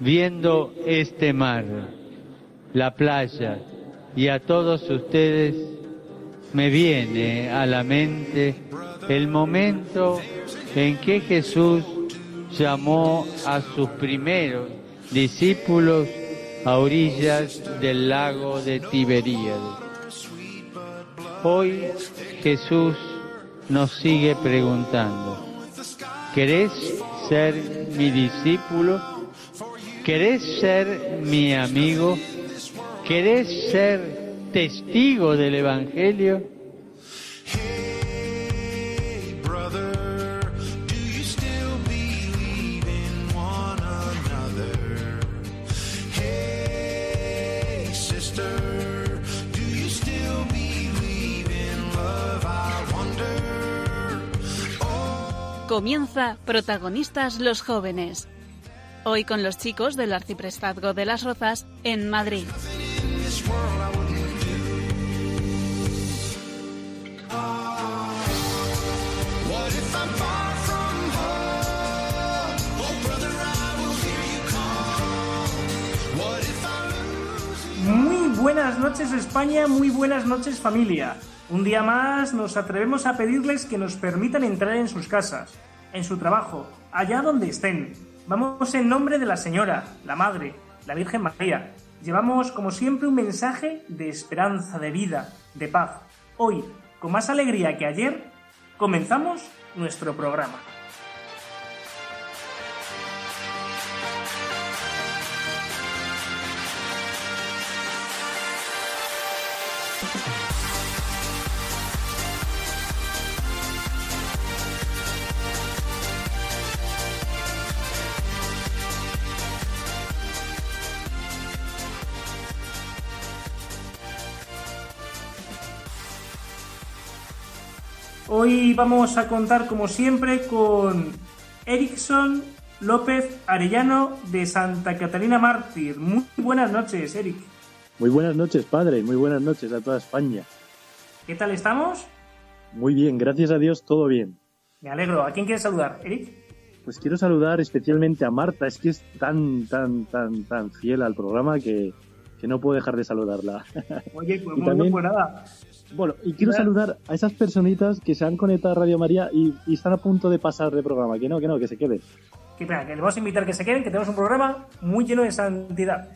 viendo este mar, la playa y a todos ustedes, me viene a la mente el momento en que Jesús llamó a sus primeros discípulos a orillas del lago de Tiberíades. Hoy Jesús nos sigue preguntando, ¿querés ser mi discípulo? ¿Querés ser mi amigo? ¿Querés ser testigo del Evangelio? Comienza Protagonistas los Jóvenes. Hoy con los chicos del Arciprestazgo de las Rozas en Madrid. Muy buenas noches España, muy buenas noches familia. Un día más nos atrevemos a pedirles que nos permitan entrar en sus casas, en su trabajo, allá donde estén. Vamos en nombre de la Señora, la Madre, la Virgen María. Llevamos, como siempre, un mensaje de esperanza, de vida, de paz. Hoy, con más alegría que ayer, comenzamos nuestro programa. Hoy vamos a contar, como siempre, con Erickson López Arellano de Santa Catalina Mártir. Muy buenas noches, Eric. Muy buenas noches, padre. Muy buenas noches a toda España. ¿Qué tal estamos? Muy bien, gracias a Dios, todo bien. Me alegro. ¿A quién quieres saludar, Eric? Pues quiero saludar especialmente a Marta. Es que es tan, tan, tan, tan fiel al programa que, que no puedo dejar de saludarla. Oye, pues Y también- pues nada. Bueno, y quiero saludar a esas personitas que se han conectado a Radio María y, y están a punto de pasar de programa. Que no, que no, que se queden. Que, espera, que le vamos a invitar que se queden, que tenemos un programa muy lleno de santidad.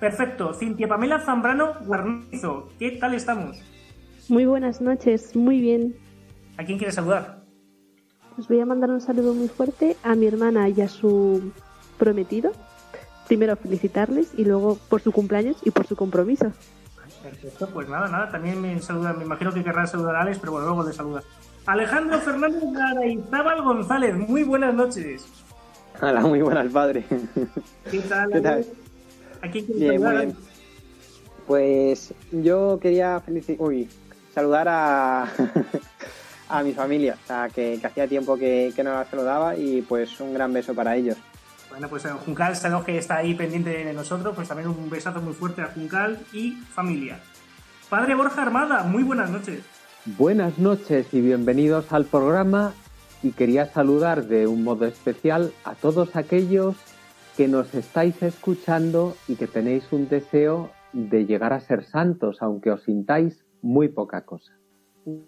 Perfecto. Cintia Pamela Zambrano Guarnizo. ¿Qué tal estamos? Muy buenas noches, muy bien. ¿A quién quieres saludar? Os voy a mandar un saludo muy fuerte a mi hermana y a su prometido. Primero felicitarles y luego por su cumpleaños y por su compromiso. Perfecto, pues nada, nada, también me saluda, me imagino que querrás saludar a Alex, pero bueno, luego le saludas. Alejandro Fernández Garayzábal González, muy buenas noches. Hola, muy buenas, padre. ¿Qué tal? ¿Qué tal? Alex? ¿A quién quieres Bien, muy bien. Pues yo quería uy, saludar a, a mi familia, o sea, que, que hacía tiempo que, que no la saludaba y pues un gran beso para ellos. Bueno, pues eh, Juncal, sabemos que está ahí pendiente de nosotros, pues también un besazo muy fuerte a Juncal y familia. Padre Borja Armada, muy buenas noches. Buenas noches y bienvenidos al programa y quería saludar de un modo especial a todos aquellos que nos estáis escuchando y que tenéis un deseo de llegar a ser santos, aunque os sintáis muy poca cosa.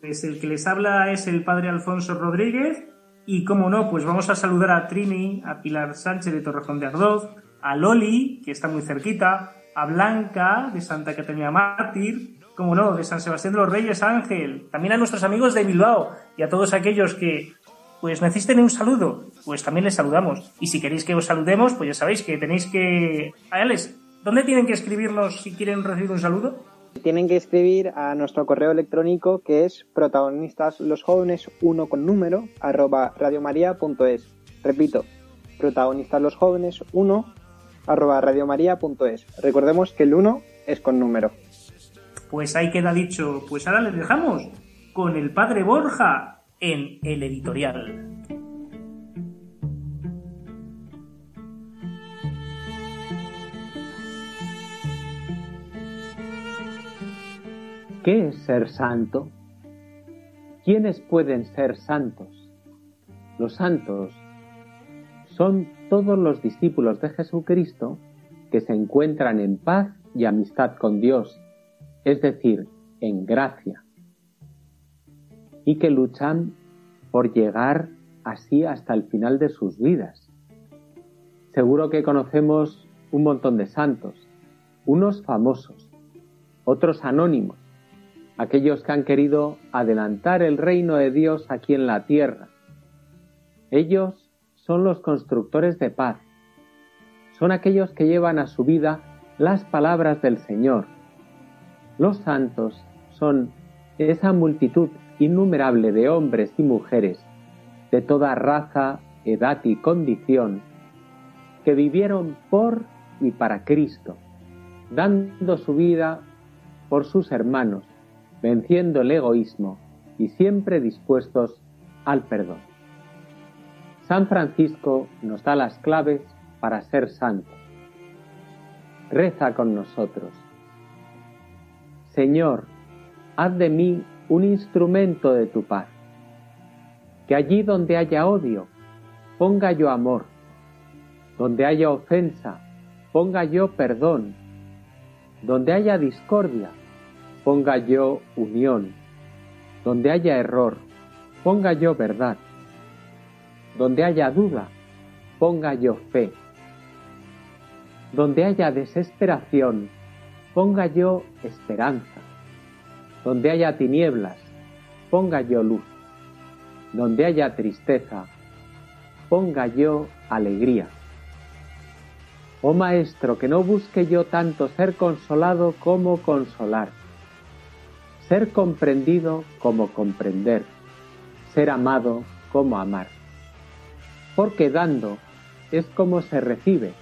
Pues el que les habla es el padre Alfonso Rodríguez y como no, pues vamos a saludar a Trini, a Pilar Sánchez de Torrejón de Ardoz, a Loli, que está muy cerquita, a Blanca de Santa Catalina Mártir, como no, de San Sebastián de los Reyes Ángel, también a nuestros amigos de Bilbao y a todos aquellos que pues necesiten un saludo, pues también les saludamos. Y si queréis que os saludemos, pues ya sabéis que tenéis que... Alex, ¿dónde tienen que escribirnos si quieren recibir un saludo? Tienen que escribir a nuestro correo electrónico que es protagonistas los jóvenes 1 con número arroba radiomaria.es. Repito, protagonistas los jóvenes 1 arroba radiomaria.es. Recordemos que el 1 es con número. Pues ahí queda dicho. Pues ahora les dejamos con el padre Borja en el editorial. ¿Qué es ser santo? ¿Quiénes pueden ser santos? Los santos son todos los discípulos de Jesucristo que se encuentran en paz y amistad con Dios, es decir, en gracia, y que luchan por llegar así hasta el final de sus vidas. Seguro que conocemos un montón de santos, unos famosos, otros anónimos, aquellos que han querido adelantar el reino de Dios aquí en la tierra. Ellos son los constructores de paz, son aquellos que llevan a su vida las palabras del Señor. Los santos son esa multitud innumerable de hombres y mujeres de toda raza, edad y condición que vivieron por y para Cristo, dando su vida por sus hermanos, venciendo el egoísmo y siempre dispuestos al perdón. San Francisco nos da las claves para ser santos. Reza con nosotros. Señor, haz de mí un instrumento de tu paz. Que allí donde haya odio, ponga yo amor. Donde haya ofensa, ponga yo perdón. Donde haya discordia, ponga yo unión. Donde haya error, ponga yo verdad. Donde haya duda, ponga yo fe. Donde haya desesperación, ponga yo esperanza. Donde haya tinieblas, ponga yo luz. Donde haya tristeza, ponga yo alegría. Oh Maestro, que no busque yo tanto ser consolado como consolar, ser comprendido como comprender, ser amado como amar. Porque dando es como se recibe,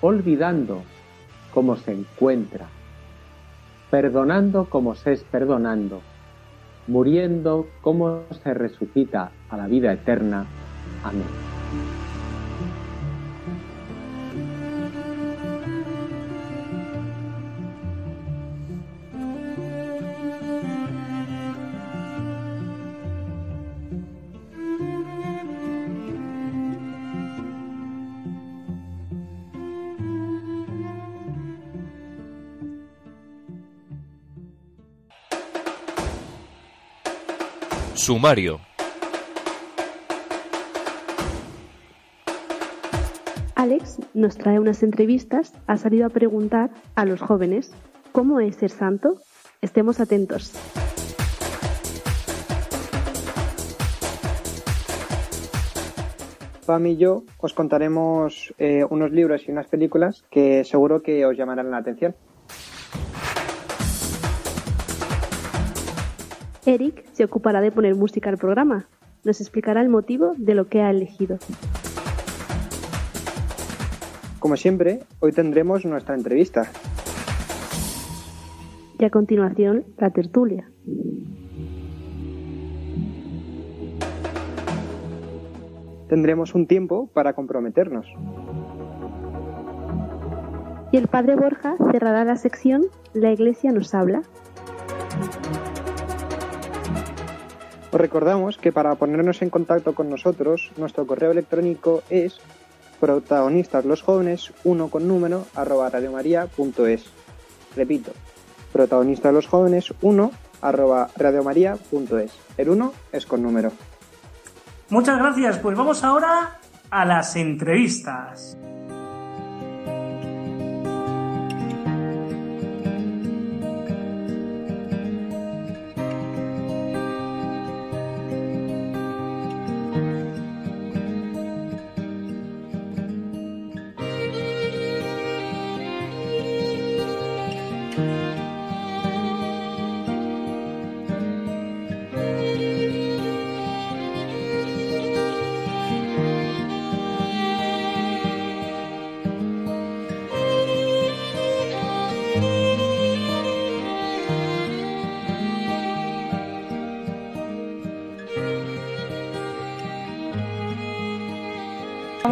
olvidando como se encuentra, perdonando como se es perdonando, muriendo como se resucita a la vida eterna. Amén. Sumario. Alex nos trae unas entrevistas, ha salido a preguntar a los jóvenes cómo es ser santo. Estemos atentos. Pam y yo os contaremos eh, unos libros y unas películas que seguro que os llamarán la atención. Eric se ocupará de poner música al programa. Nos explicará el motivo de lo que ha elegido. Como siempre, hoy tendremos nuestra entrevista. Y a continuación, la tertulia. Tendremos un tiempo para comprometernos. Y el padre Borja cerrará la sección La Iglesia nos habla. Os recordamos que para ponernos en contacto con nosotros, nuestro correo electrónico es protagonistas los jóvenes 1 con número arroba radiomaria.es. Repito, protagonistas los jóvenes 1 arroba radiomaria.es. El 1 es con número. Muchas gracias, pues vamos ahora a las entrevistas.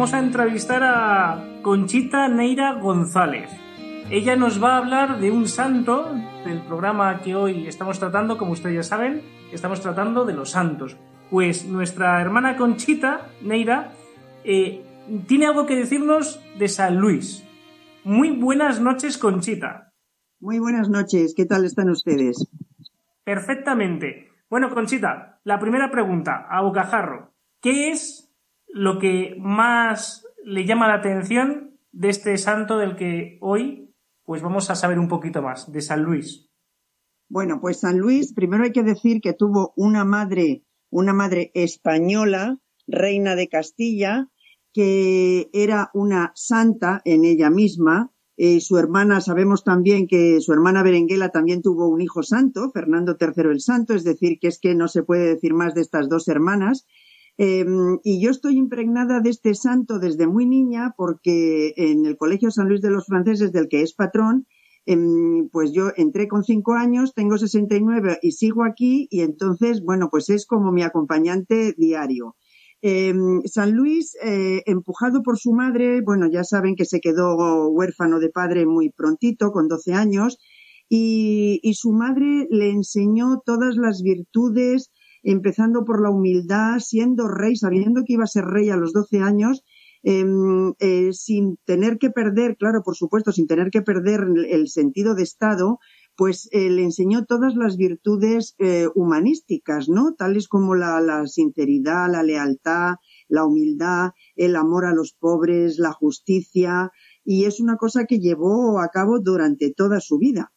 Vamos a entrevistar a Conchita Neira González. Ella nos va a hablar de un santo del programa que hoy estamos tratando, como ustedes ya saben, estamos tratando de los santos. Pues nuestra hermana Conchita Neira eh, tiene algo que decirnos de San Luis. Muy buenas noches, Conchita. Muy buenas noches, ¿qué tal están ustedes? Perfectamente. Bueno, Conchita, la primera pregunta, a bocajarro. ¿Qué es lo que más le llama la atención de este santo del que hoy pues vamos a saber un poquito más, de San Luis? Bueno, pues San Luis, primero hay que decir que tuvo una madre, una madre española, reina de Castilla, que era una santa en ella misma. Eh, su hermana, sabemos también que su hermana Berenguela también tuvo un hijo santo, Fernando III el Santo, es decir, que es que no se puede decir más de estas dos hermanas. Em, y yo estoy impregnada de este santo desde muy niña porque en el Colegio San Luis de los Franceses, del que es patrón, em, pues yo entré con cinco años, tengo 69 y sigo aquí y entonces, bueno, pues es como mi acompañante diario. Em, San Luis, eh, empujado por su madre, bueno, ya saben que se quedó huérfano de padre muy prontito, con 12 años, y, su madre le enseñó todas las virtudes, empezando por la humildad, siendo rey, sabiendo que iba a ser rey a los 12 años, em, eh, sin tener que perder, claro, por supuesto, sin tener que perder el sentido de Estado, pues eh, le enseñó todas las virtudes eh, humanísticas, ¿no? Tales como la, la, sinceridad, la lealtad, la humildad, el amor a los pobres, la justicia, y es una cosa que llevó a cabo durante toda su vida.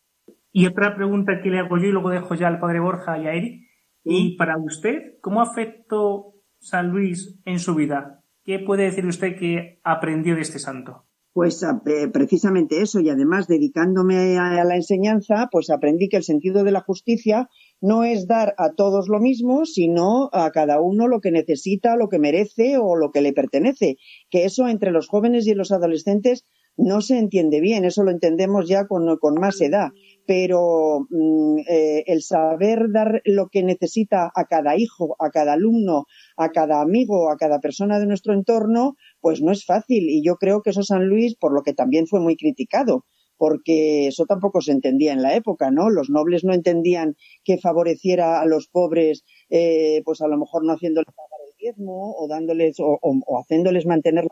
Y otra pregunta que le hago yo y luego dejo ya al padre Borja y a Eric. Y para usted, ¿cómo afectó San Luis en su vida? ¿Qué puede decir usted que aprendió de este santo? Pues eh, precisamente eso, y además dedicándome a, la enseñanza, pues aprendí que el sentido de la justicia no es dar a todos lo mismo, sino a cada uno lo que necesita, lo que merece o lo que le pertenece. Que eso entre los jóvenes y los adolescentes no se entiende bien, eso lo entendemos ya con, más edad, pero mm, eh, el saber dar lo que necesita a cada hijo, a cada alumno, a cada amigo, a cada persona de nuestro entorno, pues no es fácil. Y yo creo que eso San Luis, por lo que también fue muy criticado, porque eso tampoco se entendía en la época, ¿no? Los nobles no entendían que favoreciera a los pobres, eh, pues a lo mejor no haciéndoles pagar el diezmo o dándoles o, o haciéndoles mantener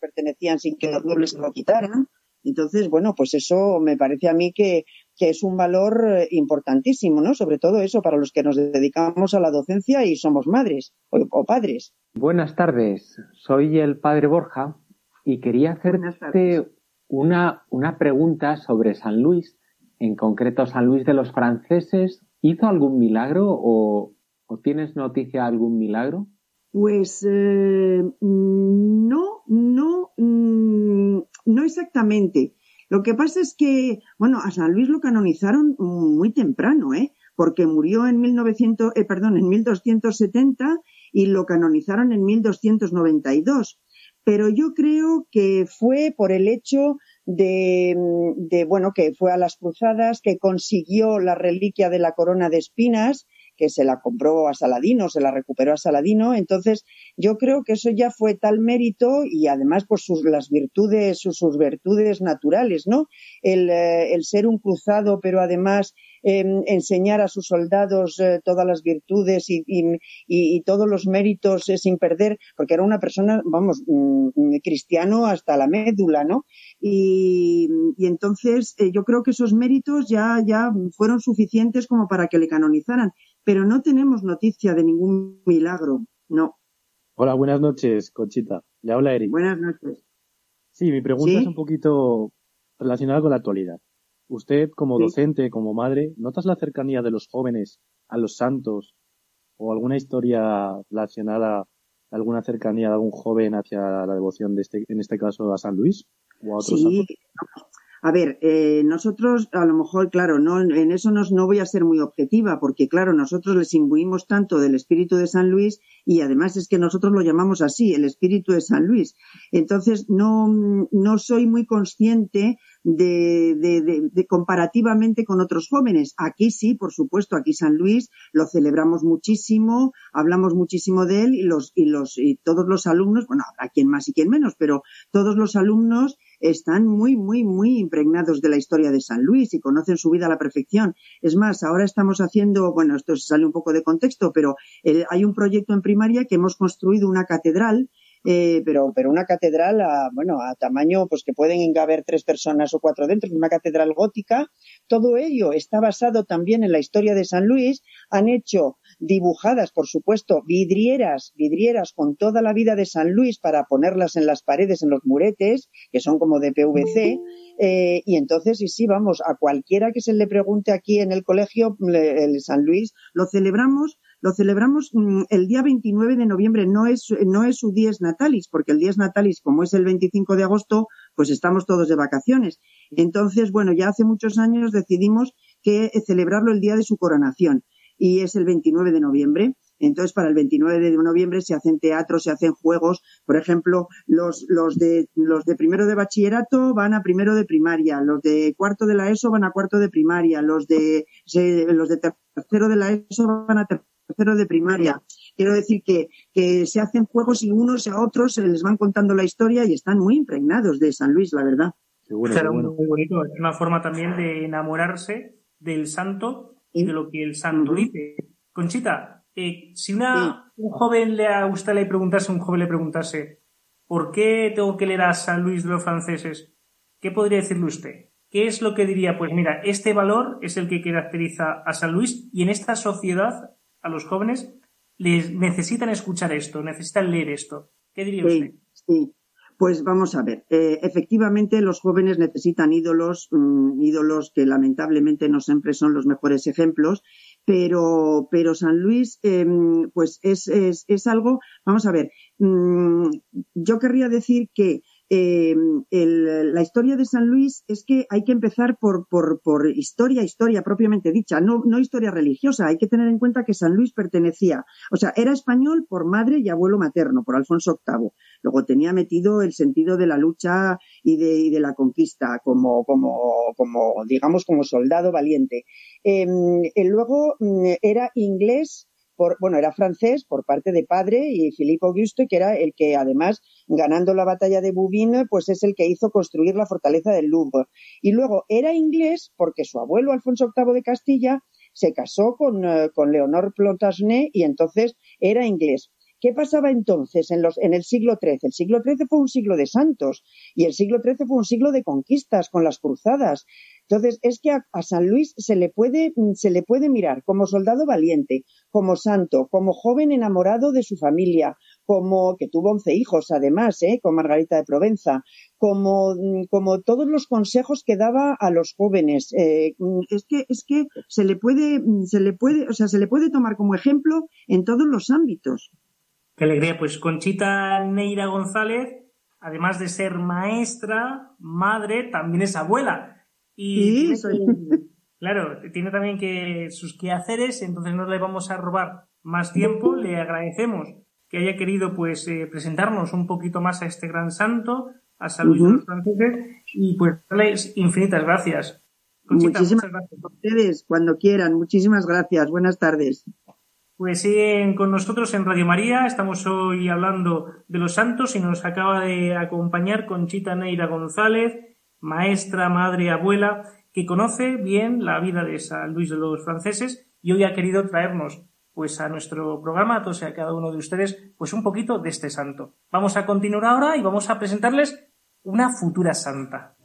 pertenecían sin que los nobles se lo quitaran. Entonces, bueno, pues eso me parece a mí que, es un valor eh, importantísimo, ¿no? Sobre todo eso para los que nos dedicamos a la docencia y somos madres o, padres. Buenas tardes, soy el padre Borja y quería hacerte una, una pregunta sobre San Luis, en concreto San Luis de los franceses. ¿Hizo algún milagro o, o tienes noticia de algún milagro? Pues eh, no, no, mm, no exactamente. Lo que pasa es que, bueno, a San Luis lo canonizaron muy temprano, ¿eh? Porque murió en 1900, eh, perdón, en 1270 y lo canonizaron en 1292. Pero yo creo que fue por el hecho de, de, bueno, que fue a las cruzadas, que consiguió la reliquia de la corona de espinas, que se la compró a Saladino, se la recuperó a Saladino. Entonces, yo creo que eso ya fue tal mérito y además, pues sus, las virtudes, sus, virtudes naturales, ¿no? El, eh, el, ser un cruzado, pero además em, enseñar a sus soldados eh, todas las virtudes y, y, y, todos los méritos eh, sin perder, porque era una persona, vamos, mm, mm, cristiano hasta la médula, ¿no? Y, entonces yo creo que esos méritos ya, ya fueron suficientes como para que le canonizaran pero no tenemos noticia de ningún milagro, no. Hola, buenas noches, Conchita. Le habla Eric. Buenas noches. Sí, mi pregunta es un poquito relacionada con la actualidad. Usted, como docente, como madre, ¿notas la cercanía de los jóvenes a los santos o alguna historia relacionada, alguna cercanía de algún joven hacia la devoción de este, en este caso a San Luis o a otros sí, a ver, eh, nosotros a lo mejor, claro, no, en eso no, no voy a ser muy objetiva, porque claro, nosotros les imbuimos tanto del espíritu de San Luis y además es que nosotros lo llamamos así, el espíritu de San Luis. Entonces, no, no soy muy consciente de, de, de, comparativamente con otros jóvenes. Aquí sí, por supuesto, aquí San Luis lo celebramos muchísimo, hablamos muchísimo de él y los, y los, y todos los alumnos, bueno, habrá quien más y quien menos, pero todos los alumnos están muy, muy, muy impregnados de la historia de San Luis y conocen su vida a la perfección. Es más, ahora estamos haciendo, bueno, esto sale un poco de contexto, pero hay un proyecto en primaria que hemos construido una catedral eh, pero, pero una catedral a, bueno, a tamaño pues que pueden caber tres personas o cuatro dentro, una catedral gótica. Todo ello está basado también en la historia de San Luis. Han hecho dibujadas, por supuesto, vidrieras, vidrieras con toda la vida de San Luis para ponerlas en las paredes, en los muretes, que son como de PVC. Eh, y entonces, y sí, vamos, a cualquiera que se le pregunte aquí en el colegio, el San Luis, lo celebramos lo celebramos mm, el día 29 de noviembre, no es, no es su dies natalis, porque el dies natalis, como es el 25 de agosto, pues estamos todos de vacaciones. Entonces, bueno, ya hace muchos años decidimos que eh, celebrarlo el día de su coronación y es el 29 de noviembre. Entonces, para el 29 de noviembre se hacen teatros, se hacen juegos. Por ejemplo, los, los, de, los de primero de bachillerato van a primero de primaria, los de cuarto de la ESO van a cuarto de primaria, los de, los de tercero de la ESO van a tercero de primaria. Quiero decir que, que se hacen juegos y unos a otros se les van contando la historia y están muy impregnados de San Luis, la verdad. muy bonito. Es una forma también de enamorarse del santo de lo que el santo dice. Conchita, eh, si una, un joven le a usted le preguntase, un joven le preguntase, ¿por qué tengo que leer a San Luis de los franceses? ¿Qué podría decirle usted? ¿Qué es lo que diría? Pues mira, este valor es el que caracteriza a San Luis y en esta sociedad a los jóvenes les necesitan escuchar esto, necesitan leer esto. ¿Qué diría usted? Sí, pues vamos a ver. Eh, efectivamente, los jóvenes necesitan ídolos, mm, ídolos que lamentablemente no siempre son los mejores ejemplos, pero, pero San Luis, em, pues es, es, es, algo, vamos a ver, mm, yo querría decir que eh, la historia de San Luis es que hay que empezar por, por, por, historia, historia propiamente dicha, no, no historia religiosa. Hay que tener en cuenta que San Luis pertenecía, o sea, era español por madre y abuelo materno, por Alfonso VIII. Luego tenía metido el sentido de la lucha y de, y de la conquista como, como, como, digamos, como soldado valiente. Eh, luego mm, era inglés bueno, era francés por parte de padre y Philippe Auguste, que era el que además, ganando la batalla de Bouvines, pues es el que hizo construir la fortaleza del Louvre. Y luego era inglés porque su abuelo Alfonso VIII de Castilla se casó con, eh, con Leonor Plantagenet y entonces era inglés. ¿Qué pasaba entonces en, los, en el siglo XIII? El siglo XIII fue un siglo de santos y el siglo XIII fue un siglo de conquistas con las cruzadas. Entonces, es que a, San Luis se le, puede, se le puede mirar como soldado valiente, como santo, como joven enamorado de su familia, como que tuvo once hijos además, ¿eh? con Margarita de Provenza, como, como todos los consejos que daba a los jóvenes. Eh, es que, es que se le puede, se le puede, o sea, se le puede tomar como ejemplo en todos los ámbitos. Qué alegría. Pues Conchita Neira González, además de ser maestra, madre, también es abuela. Y sí, claro, tiene también que sus quehaceres, entonces no le vamos a robar más tiempo. Le agradecemos que haya querido pues eh, presentarnos un poquito más a este gran santo, a San Luis de los Franceses, y pues darles infinitas gracias. Muchísimas gracias a ustedes, cuando quieran. Muchísimas gracias. Buenas tardes. Pues siguen con nosotros en Radio María. Estamos hoy hablando de los santos y nos acaba de acompañar Conchita Neira González, maestra, madre, abuela, que conoce bien la vida de San Luis de los franceses y hoy ha querido traernos pues a nuestro programa, a todos y a cada uno de ustedes, pues un poquito de este santo. Vamos a continuar ahora y vamos a presentarles una futura santa.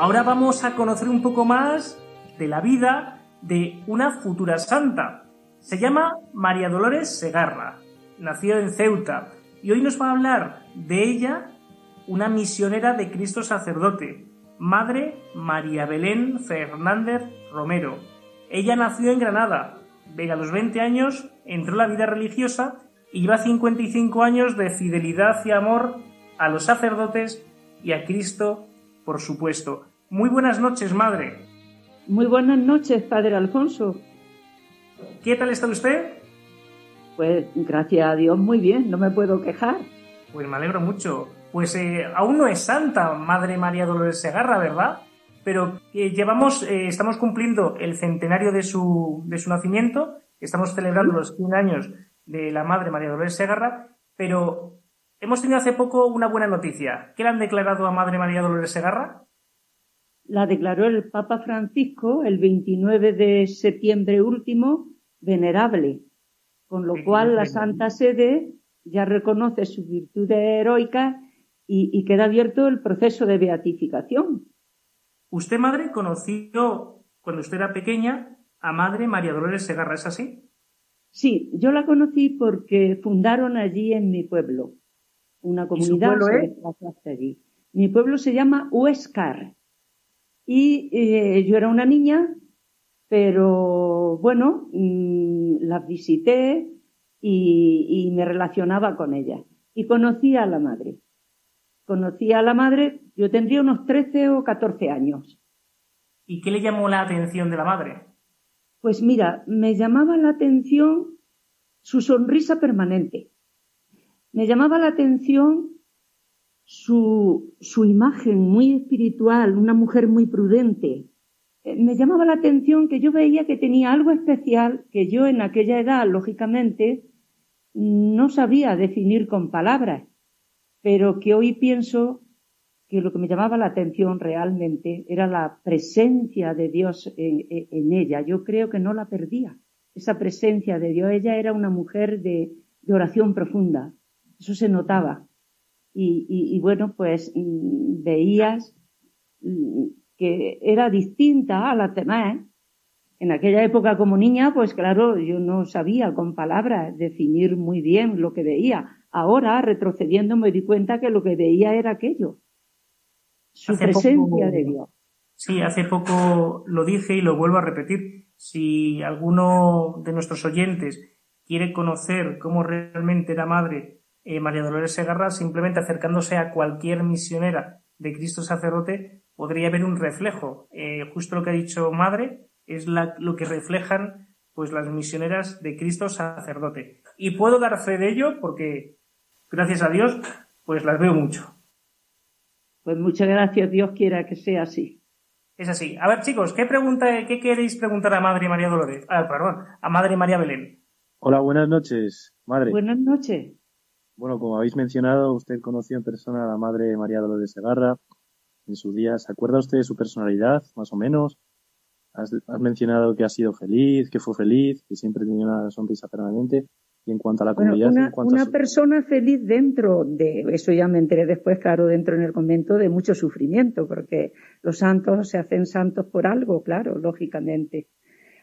Ahora vamos a conocer un poco más de la vida de una futura santa. Se llama María Dolores Segarra. Nació en Ceuta y hoy nos va a hablar de ella una misionera de Cristo sacerdote, Madre María Belén Fernández Romero. Ella nació en Granada, a los 20 años entró en la vida religiosa y lleva 55 años de fidelidad y amor a los sacerdotes y a Cristo, por supuesto. Muy buenas noches, madre. Muy buenas noches, padre Alfonso. ¿Qué tal está usted? Pues gracias a Dios muy bien, no me puedo quejar. Pues me alegro mucho. Pues eh, aún no es santa, Madre María Dolores Segarra, ¿verdad? Pero eh, llevamos, eh, estamos cumpliendo el centenario de su, de su nacimiento, estamos celebrando los 100 años de la Madre María Dolores Segarra, pero hemos tenido hace poco una buena noticia. ¿Qué le han declarado a Madre María Dolores Segarra? La declaró el Papa Francisco el 29 de septiembre último, venerable, con lo cual la Santa Sede ya reconoce sus virtudes heroicas y, queda abierto el proceso de beatificación. Usted, madre, conoció cuando usted era pequeña a Madre María Dolores Segarra, ¿es así? Sí, yo la conocí porque fundaron allí en mi pueblo una comunidad. allí. Mi pueblo se llama Huescar y eh, yo era una niña, pero bueno, mm, las visité y, y me relacionaba con ella y conocí a la madre. Conocí a la madre, yo tendría unos 13 o 14 años. ¿Y qué le llamó la atención de la madre? Pues mira, me llamaba la atención su sonrisa permanente. Me llamaba la atención su, su imagen muy espiritual, una mujer muy prudente. Eh, me llamaba la atención que yo veía que tenía algo especial que yo en aquella edad, lógicamente, no sabía definir con palabras pero que hoy pienso que lo que me llamaba la atención realmente era la presencia de Dios en, ella. Yo creo que no la perdía, esa presencia de Dios. Ella era una mujer de, oración profunda, eso se notaba. Y, bueno, pues mm, veías mm, que era distinta a las demás. En aquella época como niña, pues claro, yo no sabía con palabras definir muy bien lo que veía Ahora, retrocediendo, me di cuenta que lo que veía era aquello. Su presencia de Dios. Sí, hace poco lo dije y lo vuelvo a repetir. Si alguno de nuestros oyentes quiere conocer cómo realmente era madre eh, María Dolores Segarra, simplemente acercándose a cualquier misionera de Cristo sacerdote, podría ver un reflejo. Eh, justo lo que ha dicho madre es lo que reflejan pues las misioneras de Cristo sacerdote. Y puedo dar fe de ello porque gracias a Dios, pues las veo mucho. Pues muchas gracias, Dios quiera que sea así. Es así. A ver, chicos, ¿qué pregunta, qué queréis preguntar a Madre María Dolores? Ah, perdón, a Madre María Belén. Hola, buenas noches, Madre. Buenas noches. Bueno, como habéis mencionado, usted conoció en persona a la Madre María Dolores Segarra en su día. ¿Se acuerda usted de su personalidad, más o menos? Has, has mencionado que ha sido feliz, que fue feliz, que siempre tenía una sonrisa permanente. Y en cuanto a la comunidad, una, una persona feliz dentro de, eso ya me enteré después, claro, dentro en el convento de mucho sufrimiento, porque los santos se hacen santos por algo, claro, lógicamente.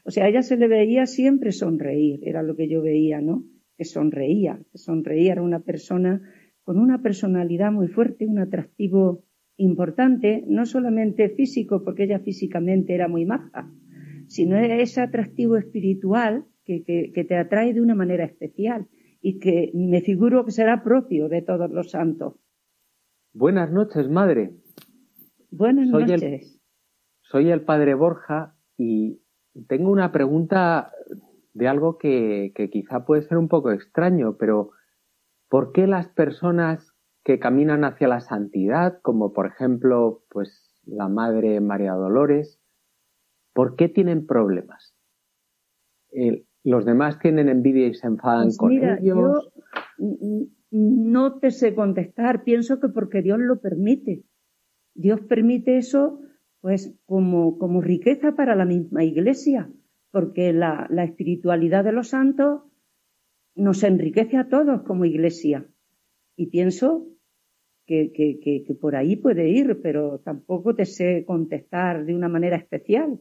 O sea, a ella se le veía siempre sonreír, era lo que yo veía, ¿no? Que sonreía, que sonreía, era una persona con una personalidad muy fuerte, un atractivo importante, no solamente físico, porque ella físicamente era muy maja, sino ese atractivo espiritual que, te atrae de una manera especial y que me figuro que será propio de todos los santos. Buenas noches, madre. Buenas noches. soy el padre Borja y tengo una pregunta de algo que, que quizá puede ser un poco extraño, pero ¿por qué las personas que caminan hacia la santidad, como por ejemplo, pues la Madre María Dolores, ¿por qué tienen problemas? los demás tienen envidia y se enfadan pues con ellos. Yo no te sé contestar, pienso que porque Dios lo permite. Dios permite eso, pues, como, como riqueza para la misma iglesia, porque la, espiritualidad de los santos nos enriquece a todos como iglesia. Y pienso que, por ahí puede ir, pero tampoco te sé contestar de una manera especial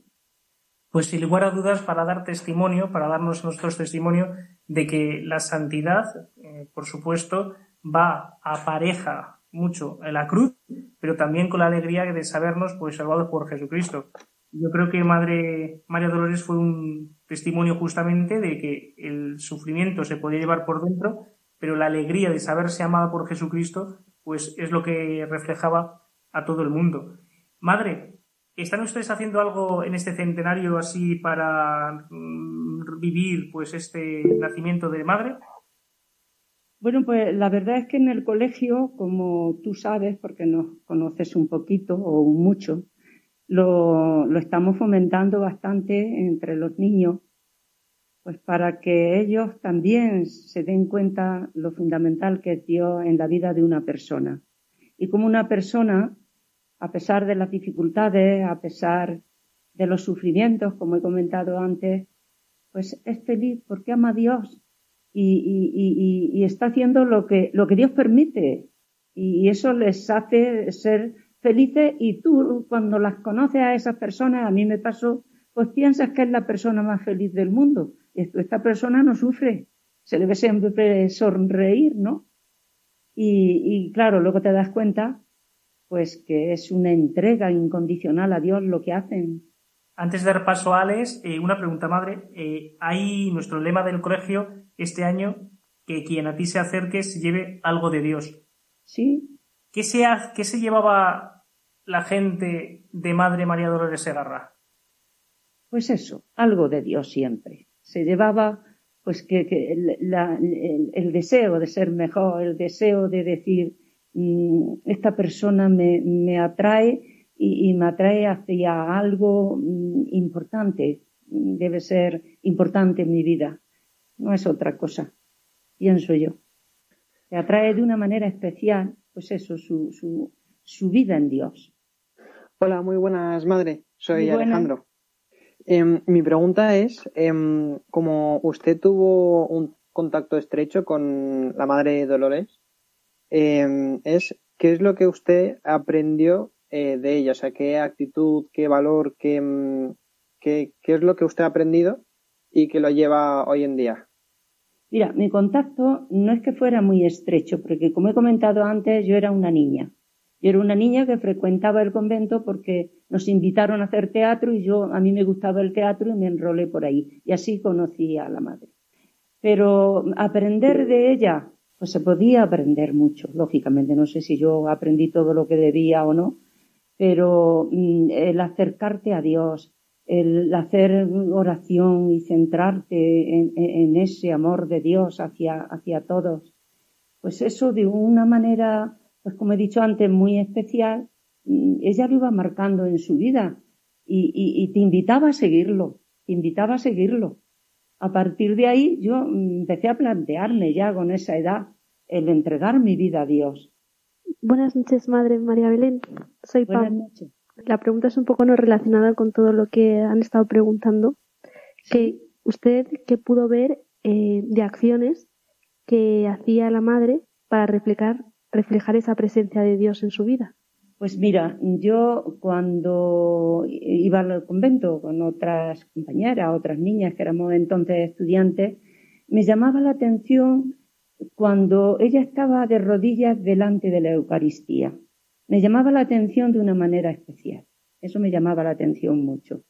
pues sin lugar a dudas para dar testimonio, para darnos nuestros testimonio de que la santidad, eh, por supuesto, va a pareja mucho en la cruz, pero también con la alegría de sabernos pues salvados por Jesucristo. Yo creo que Madre María Dolores fue un testimonio justamente de que el sufrimiento se podía llevar por dentro, pero la alegría de saberse amada por Jesucristo, pues es lo que reflejaba a todo el mundo. Madre, ¿Están ustedes haciendo algo en este centenario así para mm, vivir pues este nacimiento de madre? Bueno, pues la verdad es que en el colegio, como tú sabes, porque nos conoces un poquito o mucho, lo, lo estamos fomentando bastante entre los niños, pues para que ellos también se den cuenta lo fundamental que es Dios en la vida de una persona. Y como una persona, a pesar de las dificultades, a pesar de los sufrimientos, como he comentado antes, pues es feliz porque ama a Dios y, está haciendo lo que, lo que Dios permite. Y eso les hace ser felices y tú cuando las conoces a esas personas, a mí me pasó, pues piensas que es la persona más feliz del mundo. Esta persona no sufre, se le ve siempre sonreír, ¿no? Y, claro, luego te das cuenta, pues que es una entrega incondicional a Dios lo que hacen. Antes de dar paso a Alex, eh, una pregunta, madre. Eh, hay nuestro lema del colegio este año que quien a ti se acerque se lleve algo de Dios. Sí. ¿Qué se, qué se llevaba la gente de Madre María Dolores Segarra? Pues eso, algo de Dios siempre. Se llevaba pues que, el, deseo de ser mejor, el deseo de decir, mm, esta persona me, atrae y, me atrae hacia algo mm, importante, debe ser importante en mi vida, no es otra cosa, pienso yo. Me atrae de una manera especial, pues eso, su, su vida en Dios. Hola, muy buenas, madre. Soy Alejandro. Em, mi pregunta es, em, como usted tuvo un contacto estrecho con la madre Dolores, em, es qué es lo que usted aprendió eh, de ella, o sea, qué actitud, qué valor, qué, qué, qué es lo que usted ha aprendido y que lo lleva hoy en día. Mira, mi contacto no es que fuera muy estrecho, porque como he comentado antes, yo era una niña. Yo era una niña que frecuentaba el convento porque nos invitaron a hacer teatro y yo, a mí me gustaba el teatro y me enrolé por ahí. Y así conocí a la madre. Pero aprender de ella, pues se podía aprender mucho, lógicamente. No sé si yo aprendí todo lo que debía o no, pero mm, el acercarte a Dios, el hacer oración y centrarte en, en ese amor de Dios hacia, hacia todos, pues eso de una manera pues como he dicho antes, muy especial, mm, ella lo iba marcando en su vida y, te invitaba a seguirlo, te invitaba a seguirlo. A partir de ahí yo mm, empecé a plantearme ya con esa edad el entregar mi vida a Dios. Buenas noches, Madre María Belén. Soy Buenas noches. La pregunta es un poco no relacionada con todo lo que han estado preguntando. Que usted, ¿qué pudo ver eh, de acciones que hacía la madre para reflejar reflejar esa presencia de Dios en su vida? Pues mira, yo cuando iba al convento con otras compañeras, otras niñas que éramos entonces estudiantes, me llamaba la atención cuando ella estaba de rodillas delante de la Eucaristía. Me llamaba la atención de una manera especial. Eso me llamaba la atención mucho.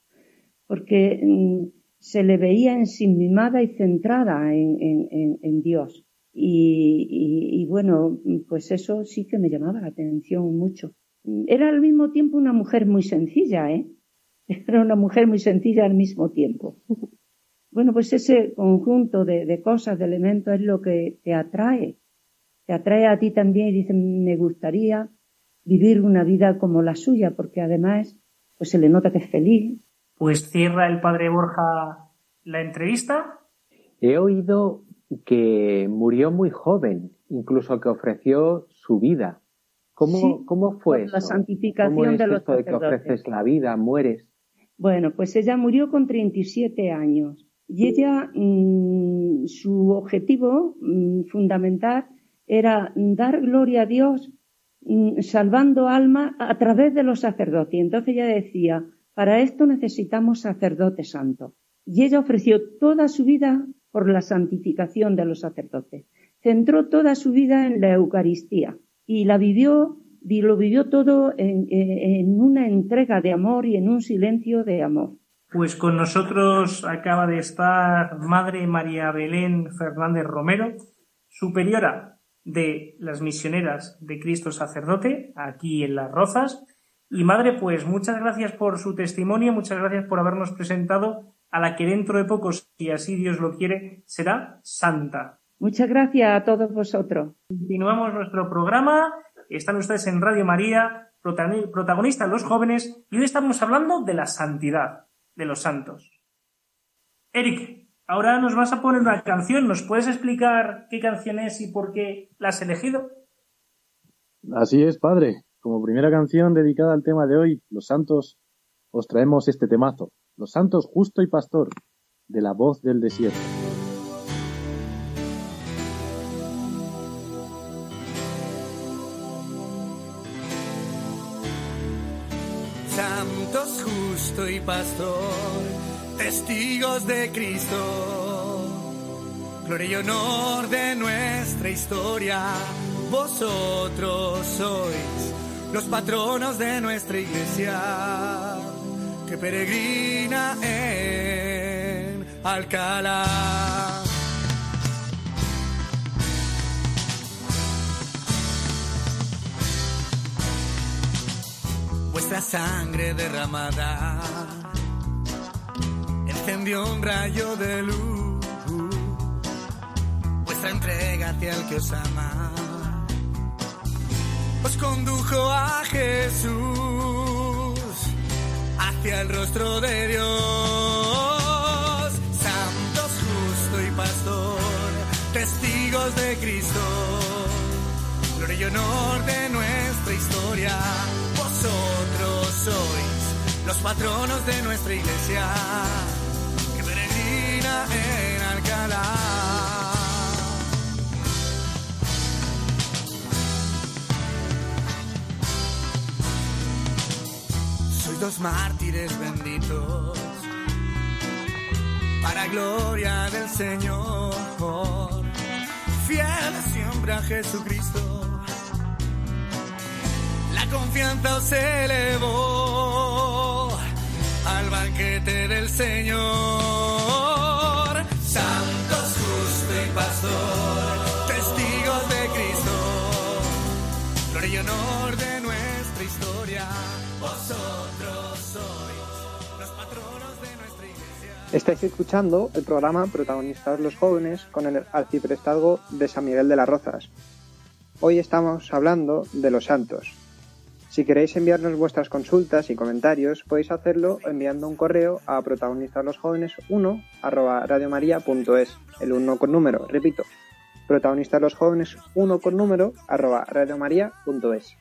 Porque mm, se le veía ensimismada y centrada en Dios. Y, bueno, pues eso sí que me llamaba la atención mucho. Era al mismo tiempo una mujer muy sencilla, ¿eh? Era una mujer muy sencilla al mismo tiempo. Bueno, pues ese conjunto de, cosas, de elementos es lo que te atrae. Te atrae a ti también y dice, me gustaría vivir una vida como la suya, porque además, pues se le nota que es feliz. Pues cierra el padre Borja la entrevista. He oído que murió muy joven, incluso que ofreció su vida. ¿Cómo, ¿cómo fue eso? La santificación de los esto de que ofreces la vida, mueres? Bueno, pues ella murió con 37 años y ella, mm, su objetivo mm, fundamental era dar gloria a Dios mm, salvando almas a través de los sacerdotes. Y entonces ella decía, para esto necesitamos sacerdotes santos. Y ella ofreció toda su vida por la santificación de los sacerdotes. Centró toda su vida en la Eucaristía y la vivió lo vivió todo en, en, una entrega de amor y en un silencio de amor. Pues con nosotros acaba de estar Madre María Belén Fernández Romero, superiora de las misioneras de Cristo Sacerdote, aquí en Las Rozas. Y Madre, pues muchas gracias por su testimonio, muchas gracias por habernos presentado a la que dentro de poco, si así Dios lo quiere, será santa. Muchas gracias a todos vosotros. Continuamos nuestro programa. Están ustedes en Radio María, protagonistas los jóvenes, y hoy estamos hablando de la santidad de los santos. Eric, ahora nos vas a poner una canción. ¿Nos puedes explicar qué canción es y por qué la has elegido? Así es, padre. Como primera canción dedicada al tema de hoy, Los Santos, os traemos este temazo. Los Santos Justo y Pastor, de la voz del desierto. Santos justo y pastor, testigos de Cristo, gloria y honor de nuestra historia, vosotros sois los patronos de nuestra iglesia, peregrina en Alcalá. Vuestra sangre derramada encendió un rayo de luz. Vuestra entrega hacia el que os ama os condujo a Jesús hacia el rostro de Dios. Santos, justo y pastor, testigos de Cristo, gloria y honor de nuestra historia. Vosotros sois los patronos de nuestra iglesia, que peregrina en Alcalá. Mártires benditos, para gloria del Señor, fiel siempre a Jesucristo. La confianza os elevó al banquete del Señor. Santos, justo y pastor, testigos de Cristo, gloria y honor de nuestra historia. Vosotros Estáis escuchando el programa Protagonistas los Jóvenes con el arciprestazgo de San Miguel de las Rozas. Hoy estamos hablando de los santos. Si queréis enviarnos vuestras consultas y comentarios, podéis hacerlo enviando un correo a protagonistaslosjóvenes1 arroba el 1 con número, repito, protagonistaslosjóvenes1 con número arroba radiomaria.es.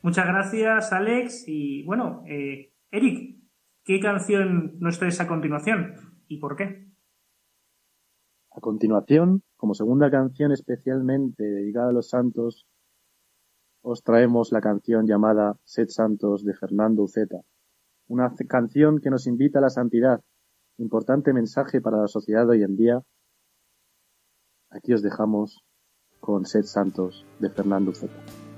Muchas gracias, Alex. Y bueno, eh, Eric, ¿qué canción nos traes a continuación y por qué? A continuación, como segunda canción especialmente dedicada a los santos, os traemos la canción llamada Sed Santos de Fernando Uceta, una canción que nos invita a la santidad, importante mensaje para la sociedad de hoy en día. Aquí os dejamos con Sed Santos de Fernando Uceta.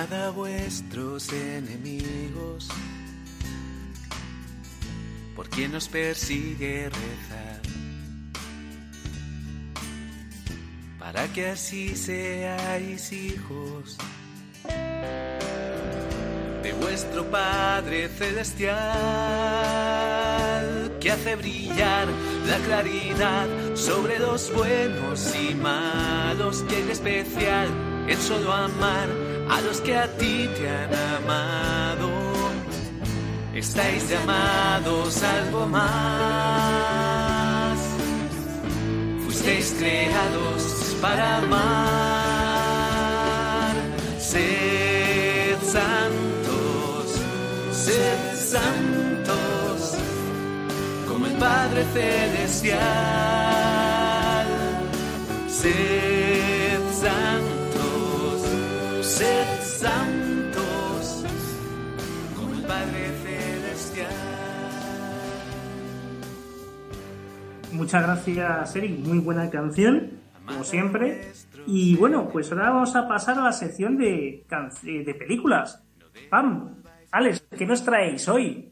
A vuestros enemigos, por quien os persigue rezar, para que así seáis hijos de vuestro Padre Celestial, que hace brillar la claridad sobre los buenos y malos, que es especial en solo amar a los que a ti te han amado. Estáis llamados algo más. Fuisteis creados para amar. Sed santos, sed santos, como el Padre Celestial. Sed Muchas gracias, Eric. Muy buena canción, como siempre. Y bueno, pues ahora vamos a pasar a la sección eh, de películas. Pam, Alex, ¿qué nos traéis hoy?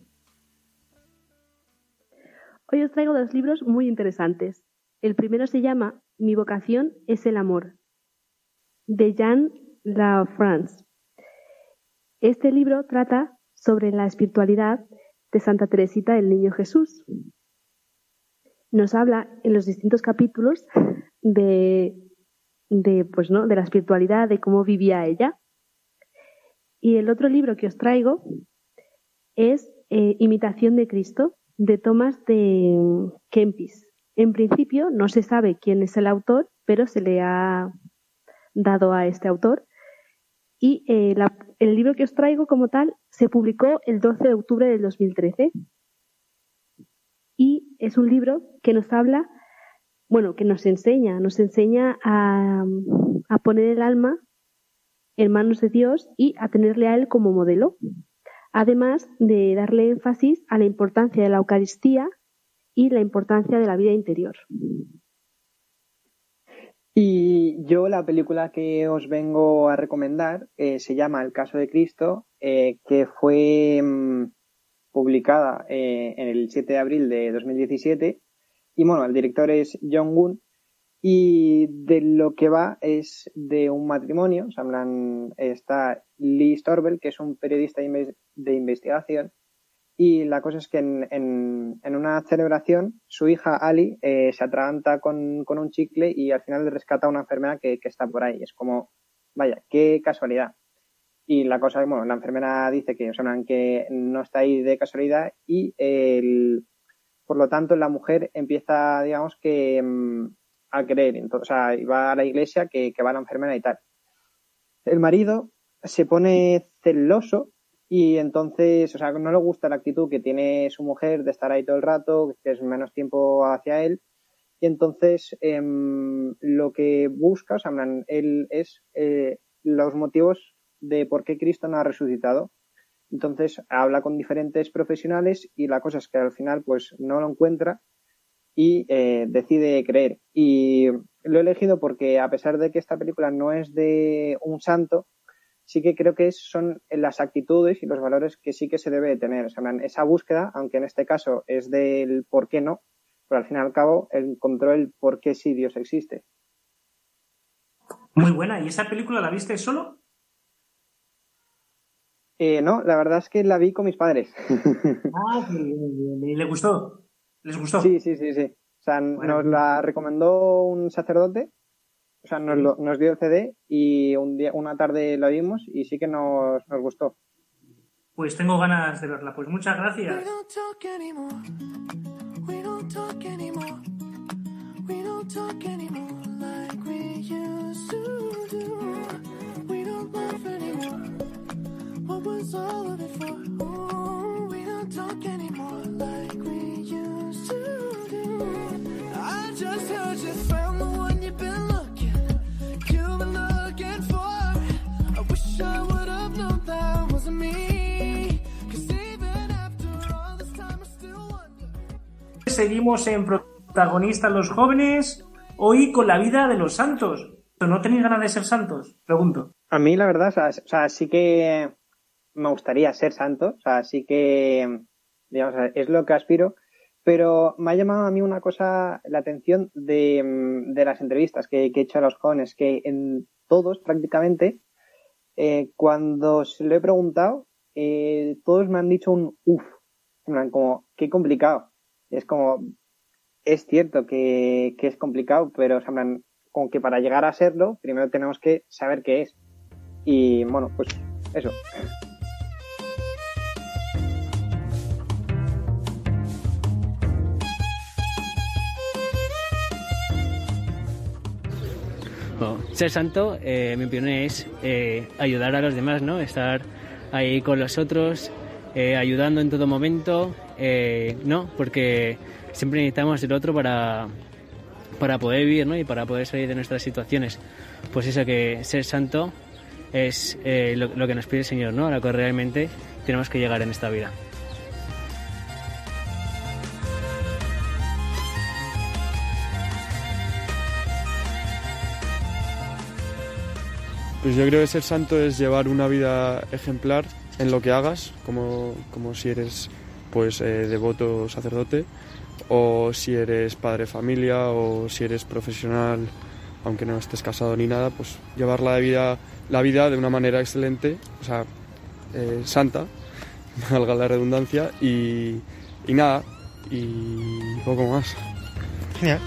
Hoy os traigo dos libros muy interesantes. El primero se llama Mi vocación es el amor, de Jean Lafrance. Este libro trata sobre la espiritualidad de Santa Teresita del Niño Jesús. Nos habla en los distintos capítulos de, de, pues, ¿no? de la espiritualidad, de cómo vivía ella. Y el otro libro que os traigo es eh, Imitación de Cristo, de Thomas de Kempis. En principio no se sabe quién es el autor, pero se le ha dado a este autor. Y eh, el libro que os traigo como tal se publicó el 12 de octubre del 2013. Y es un libro que nos habla, bueno, que nos enseña, nos enseña a, poner el alma en manos de Dios y a tenerle a Él como modelo además de darle énfasis a la importancia de la Eucaristía y la importancia de la vida interior. Y yo la película que os vengo a recomendar eh, se llama El caso de Cristo, eh, que fue mm, publicada eh, en el 7 de abril de 2017. Y bueno, el director es John Woon y de lo que va es de un matrimonio, o sea, está Lee Storbel, que es un periodista de investigación, y la cosa es que en, una celebración su hija Ali eh, se atraganta con, un chicle y al final le rescata una enfermera que, que, está por ahí. Es como, vaya, qué casualidad. Y la cosa, bueno, la enfermera dice que, o sea, que no está ahí de casualidad y el, por lo tanto la mujer empieza, digamos que mm, a creer, entonces, o sea, va a la iglesia que, que va a la enfermera y tal. El marido se pone celoso y entonces, o sea, no le gusta la actitud que tiene su mujer de estar ahí todo el rato, que es menos tiempo hacia él. Y entonces em, lo que busca, o sea, él es eh, los motivos de por qué Cristo no ha resucitado. Entonces habla con diferentes profesionales y la cosa es que al final pues no lo encuentra y eh, decide creer. Y lo he elegido porque a pesar de que esta película no es de un santo, sí que creo que son las actitudes y los valores que sí que se debe de tener. O sea, esa búsqueda, aunque en este caso es del por qué no, pero al fin y al cabo encontró el por qué sí Dios existe. Muy buena. ¿Y esa película la viste solo? Eh, no, la verdad es que la vi con mis padres. ah, ¿y le gustó? ¿Les gustó? Sí, sí, sí, sí. O sea, nos la recomendó un sacerdote, o sea, nos, nos dio el CD y un día, una tarde lo vimos y sí que nos, nos gustó. Pues tengo ganas de verla. Pues muchas gracias. Seguimos en protagonistas los jóvenes, hoy con la vida de los santos. ¿No tenéis ganas de ser santos? Pregunto. A mí, la verdad, o sea, sí que me gustaría ser santo, o sea, sí que, digamos, es lo que aspiro, pero me ha llamado a mí una cosa la atención de, de las entrevistas que, he hecho a los jóvenes, que en todos prácticamente, eh, cuando se lo he preguntado, eh, todos me han dicho un uff, como, qué complicado. Es como, es cierto que, que es complicado, pero como que para llegar a serlo, primero tenemos que saber qué es. Y bueno, pues eso. Ser santo, eh, mi opinión es eh, ayudar a los demás, ¿no? Estar ahí con los otros, eh, ayudando en todo momento, ¿no? Porque siempre necesitamos el otro para, para poder vivir, ¿no? Y para poder salir de nuestras situaciones. Pues eso, que ser santo es lo, lo, que nos pide el Señor, ¿no? A lo que realmente tenemos que llegar en esta vida. Pues yo creo que ser santo es llevar una vida ejemplar en lo que hagas, como, como si eres pues eh, devoto sacerdote, o si eres padre familia, o si eres profesional, aunque no estés casado ni nada, pues llevar la vida, la vida de una manera excelente, o sea, eh, santa, valga la redundancia, y, y nada, y poco más. Genial.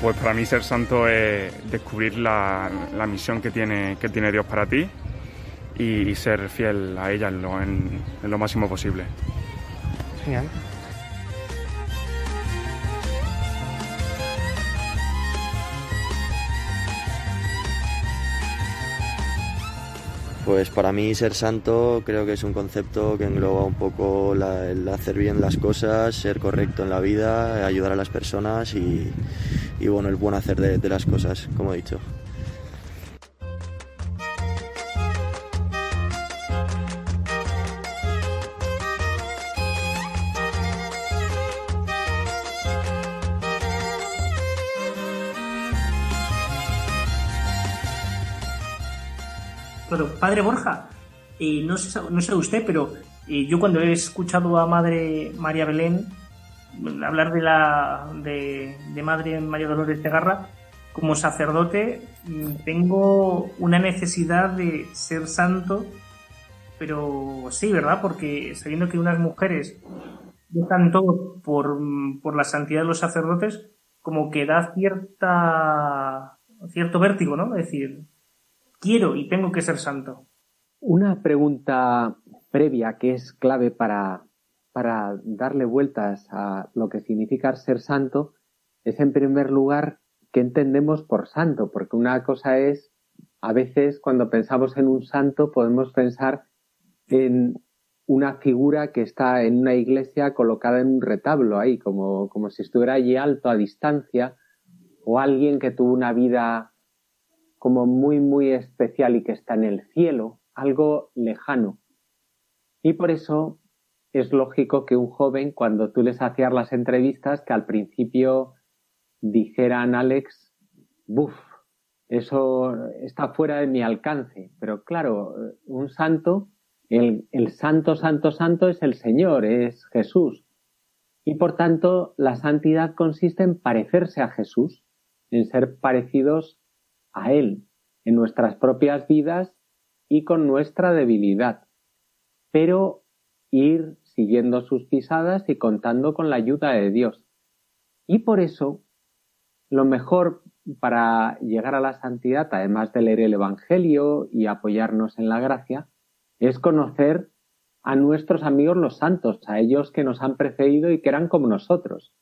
Pues para mí ser santo es descubrir la, misión que tiene, que tiene Dios para ti y, ser fiel a ella lo, en lo máximo posible. Genial. Pues para mí ser santo creo que es un concepto que engloba un poco el hacer bien las cosas, ser correcto en la vida, ayudar a las personas y, bueno, el buen hacer de las cosas, como he dicho. Padre Borja, y no, sé, no sé usted, pero yo cuando he escuchado a Madre María Belén hablar de la de, Madre María Dolores de Garra, como sacerdote mm, tengo una necesidad de ser santo, pero sí, ¿verdad? Porque sabiendo que unas mujeres están todos por, por la santidad de los sacerdotes, como que da cierta cierto vértigo, ¿no? Es decir, quiero y tengo que ser santo. Una pregunta previa que es clave para, para darle vueltas a lo que significa ser santo es en primer lugar qué entendemos por santo, porque una cosa es, a veces cuando pensamos en un santo podemos pensar en una figura que está en una iglesia colocada en un retablo ahí, como, como si estuviera allí alto a distancia, o alguien que tuvo una vida como muy, muy especial y que está en el cielo, algo lejano. Y por eso es lógico que un joven, cuando tú les hacías las entrevistas, que al principio dijeran, Alex, buf, eso está fuera de mi alcance. Pero claro, un santo, el, el santo, santo, santo es el Señor, es Jesús. Y por tanto, la santidad consiste en parecerse a Jesús, en ser parecidos a Él en nuestras propias vidas y con nuestra debilidad, pero ir siguiendo sus pisadas y contando con la ayuda de Dios. Y por eso, lo mejor para llegar a la santidad, además de leer el Evangelio y apoyarnos en la gracia, es conocer a nuestros amigos los santos, a ellos que nos han precedido y que eran como nosotros.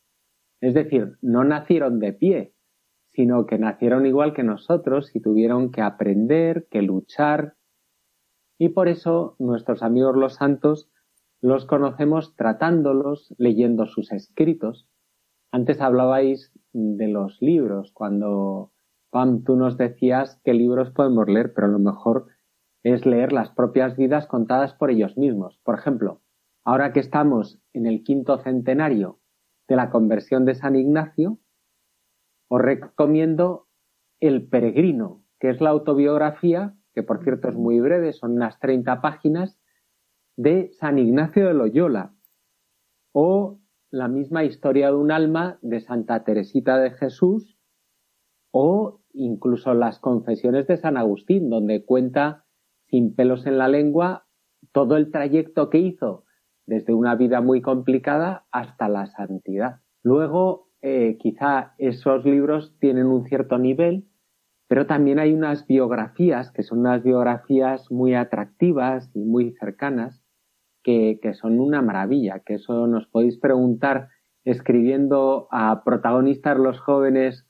Es decir, no nacieron de pie, sino que nacieron igual que nosotros y tuvieron que aprender, que luchar. Y por eso nuestros amigos los santos los conocemos tratándolos, leyendo sus escritos. Antes hablabais de los libros, cuando Pam, tú nos decías qué libros podemos leer, pero lo mejor es leer las propias vidas contadas por ellos mismos. Por ejemplo, ahora que estamos en el quinto centenario de la conversión de San Ignacio, os recomiendo El Peregrino, que es la autobiografía, que por cierto es muy breve, son unas 30 páginas, de San Ignacio de Loyola, o la misma historia de un alma de Santa Teresita de Jesús, o incluso las confesiones de San Agustín, donde cuenta sin pelos en la lengua todo el trayecto que hizo desde una vida muy complicada hasta la santidad. Luego eh, quizá esos libros tienen un cierto nivel, pero también hay unas biografías que son unas biografías muy atractivas y muy cercanas, que, son una maravilla, que eso nos podéis preguntar escribiendo a protagonistas los jóvenes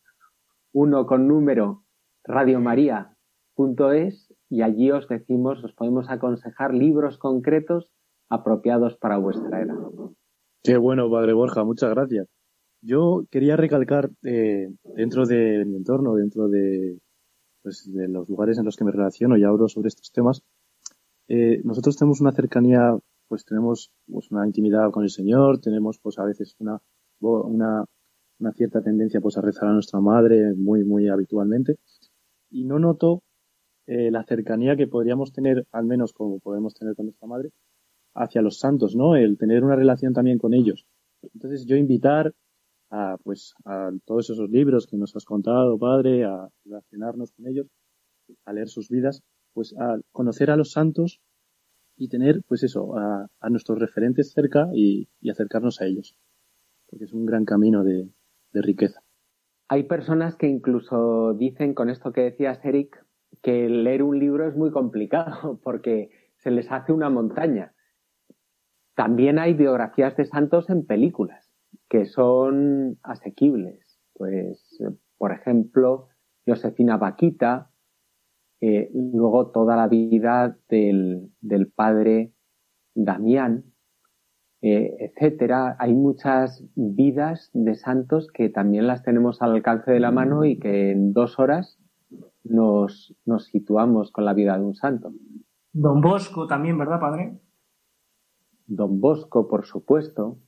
uno con número radiomaria.es y allí os decimos, os podemos aconsejar libros concretos apropiados para vuestra era. Qué bueno, Padre Borja, muchas gracias. Yo quería recalcar eh, dentro de mi entorno, dentro de, pues, de los lugares en los que me relaciono y hablo sobre estos temas, eh, nosotros tenemos una cercanía, pues tenemos pues, una intimidad con el Señor, tenemos pues a veces una, una, una cierta tendencia pues a rezar a nuestra madre muy, muy habitualmente. Y no noto eh, la cercanía que podríamos tener, al menos como podemos tener con nuestra madre, hacia los santos, ¿no? El tener una relación también con ellos. Entonces yo invitar a, pues, a todos esos libros que nos has contado, padre, a relacionarnos con ellos, a leer sus vidas, pues a conocer a los santos y tener, pues eso, a, nuestros referentes cerca y, acercarnos a ellos. Porque es un gran camino de, riqueza. Hay personas que incluso dicen con esto que decías, Eric, que leer un libro es muy complicado porque se les hace una montaña. También hay biografías de santos en películas que son asequibles. Pues, por ejemplo, Josefina Vaquita, eh, luego toda la vida del, del padre Damián, eh, etcétera. Hay muchas vidas de santos que también las tenemos al alcance de la mano y que en dos horas nos, nos situamos con la vida de un santo. Don Bosco también, ¿verdad, padre? Don Bosco, por supuesto.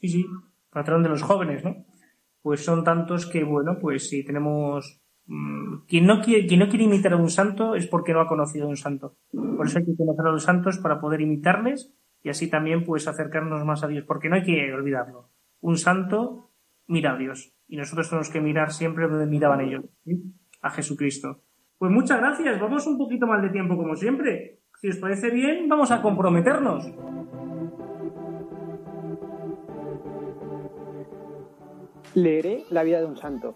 Sí, sí, patrón de los jóvenes, ¿no? Pues son tantos que, bueno, pues si tenemos... Mm, quien, no quiere, quien no quiere imitar a un santo es porque no ha conocido a un santo. Por eso hay que conocer a los santos para poder imitarles y así también pues acercarnos más a Dios, porque no hay que olvidarlo. Un santo mira a Dios y nosotros tenemos que mirar siempre donde miraban ellos, a Jesucristo. Pues muchas gracias, vamos un poquito más de tiempo como siempre. Si os parece bien, vamos a comprometernos. Leeré la vida de un santo.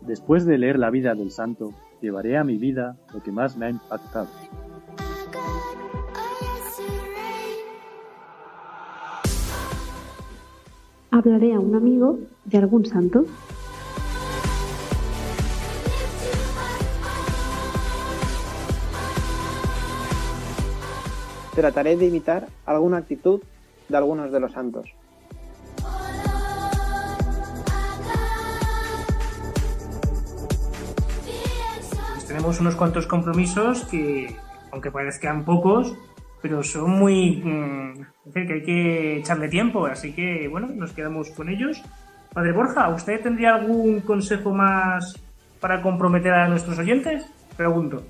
Después de leer la vida del santo, llevaré a mi vida lo que más me ha impactado. Hablaré a un amigo de algún santo. Trataré de imitar alguna actitud de algunos de los santos. Pues tenemos unos cuantos compromisos que, aunque parezcan pocos, pero son muy... mm, es decir, que hay que echarle tiempo, así que, bueno, nos quedamos con ellos. Padre Borja, ¿usted tendría algún consejo más para comprometer a nuestros oyentes? Pregunto.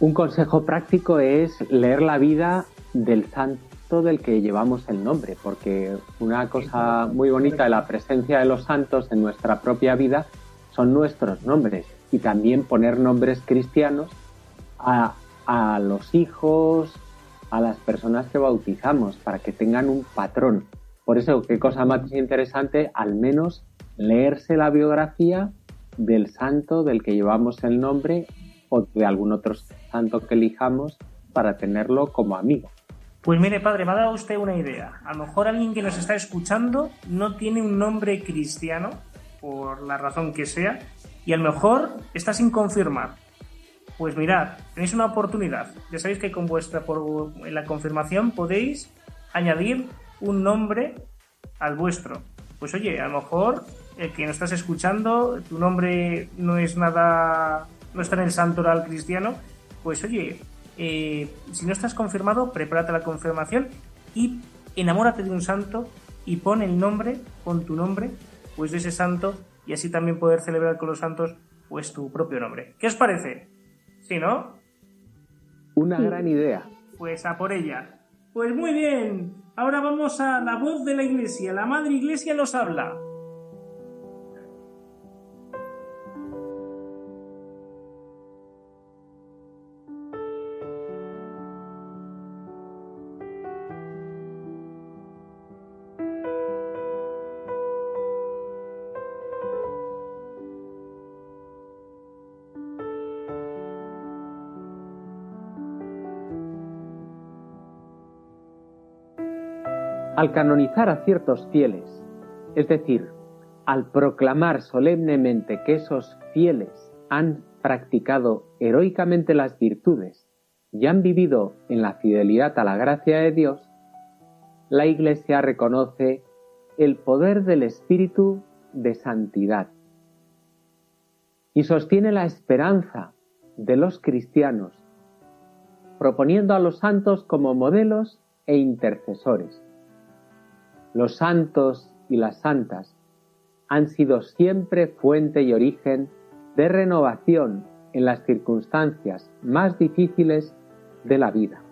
Un consejo práctico es leer la vida del santo del que llevamos el nombre, porque una cosa muy bonita de la presencia de los santos en nuestra propia vida son nuestros nombres y también poner nombres cristianos a, a los hijos, a las personas que bautizamos, para que tengan un patrón. Por eso, qué cosa más interesante, al menos leerse la biografía del santo del que llevamos el nombre o de algún otro santo que elijamos para tenerlo como amigo. Pues mire, padre, me ha dado usted una idea. A lo mejor alguien que nos está escuchando no tiene un nombre cristiano, por la razón que sea, y a lo mejor está sin confirmar. Pues mirad, tenéis una oportunidad. Ya sabéis que con vuestra en la confirmación podéis añadir un nombre al vuestro. Pues oye, a lo mejor el que nos estás escuchando, tu nombre no es nada, no está en el santoral cristiano, pues oye, eh, si no estás confirmado, prepárate la confirmación y enamórate de un santo y pon el nombre, pon tu nombre, pues de ese santo y así también poder celebrar con los santos pues tu propio nombre. ¿Qué os parece? ¿Sí, no? Una gran idea. Pues a por ella. Pues muy bien. Ahora vamos a la voz de la iglesia. La madre iglesia nos habla. Al canonizar a ciertos fieles, es decir, al proclamar solemnemente que esos fieles han practicado heroicamente las virtudes y han vivido en la fidelidad a la gracia de Dios, la Iglesia reconoce el poder del Espíritu de santidad y sostiene la esperanza de los cristianos, proponiendo a los santos como modelos e intercesores. Los santos y las santas han sido siempre fuente y origen de renovación en las circunstancias más difíciles de la vida.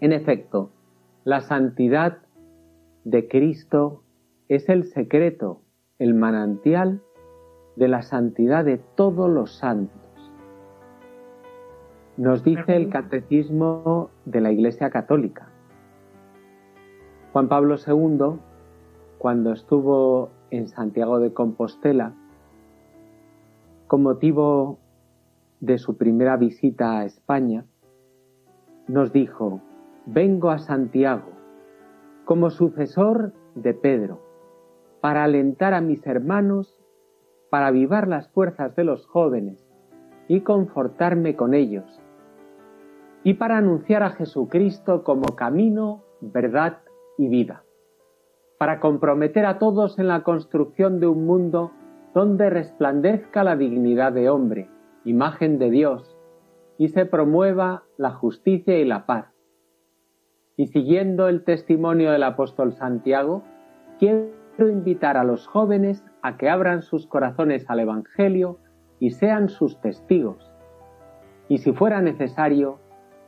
En efecto, la santidad de Cristo es el secreto, el manantial de la santidad de todos los santos. Nos dice el catecismo de la Iglesia Católica. Juan Pablo II, cuando estuvo en Santiago de Compostela, con motivo de su primera visita a España, nos dijo, vengo a Santiago como sucesor de Pedro, para alentar a mis hermanos, para avivar las fuerzas de los jóvenes y confortarme con ellos, y para anunciar a Jesucristo como camino, verdad y vida, para comprometer a todos en la construcción de un mundo donde resplandezca la dignidad de hombre, imagen de Dios, y se promueva la justicia y la paz. Y siguiendo el testimonio del apóstol Santiago, quiero invitar a los jóvenes a que abran sus corazones al Evangelio y sean sus testigos, y si fuera necesario,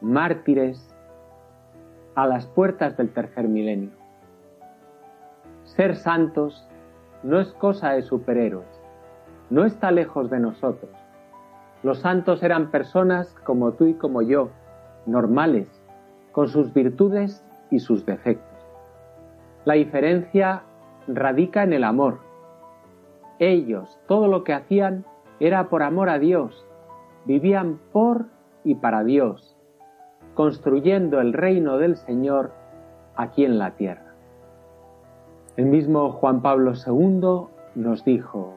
mártires a las puertas del tercer milenio. Ser santos no es cosa de superhéroes, no está lejos de nosotros. Los santos eran personas como tú y como yo, normales, con sus virtudes y sus defectos. La diferencia radica en el amor. Ellos, todo lo que hacían era por amor a Dios, vivían por y para Dios, construyendo el reino del Señor aquí en la tierra. El mismo Juan Pablo II nos dijo,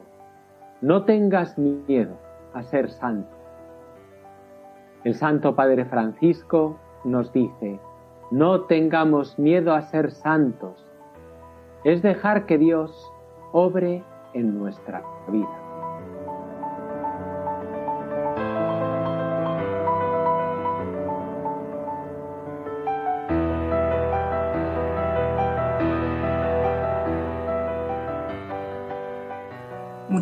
no tengas miedo a ser santo. El Santo Padre Francisco nos dice, no tengamos miedo a ser santos, es dejar que Dios obre en nuestra vida.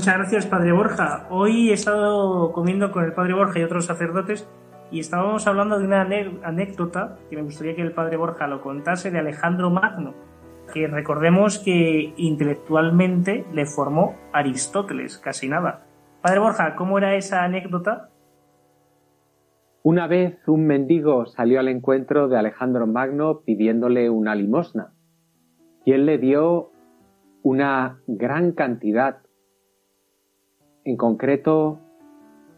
Muchas gracias, Padre Borja. Hoy he estado comiendo con el Padre Borja y otros sacerdotes y estábamos hablando de una anécdota que me gustaría que el Padre Borja lo contase de Alejandro Magno, que recordemos que intelectualmente le formó Aristóteles, casi nada. Padre Borja, ¿cómo era esa anécdota? Una vez un mendigo salió al encuentro de Alejandro Magno pidiéndole una limosna y él le dio una gran cantidad en concreto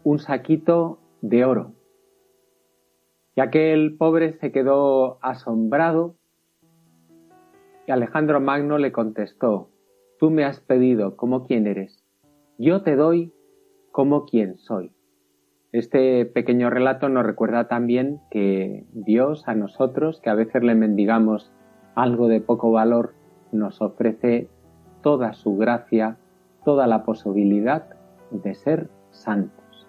un saquito de oro. Ya que el pobre se quedó asombrado y Alejandro Magno le contestó, tú me has pedido como quién eres, yo te doy como quien soy. Este pequeño relato nos recuerda también que Dios a nosotros, que a veces le mendigamos algo de poco valor, nos ofrece toda su gracia, toda la posibilidad de ser santos.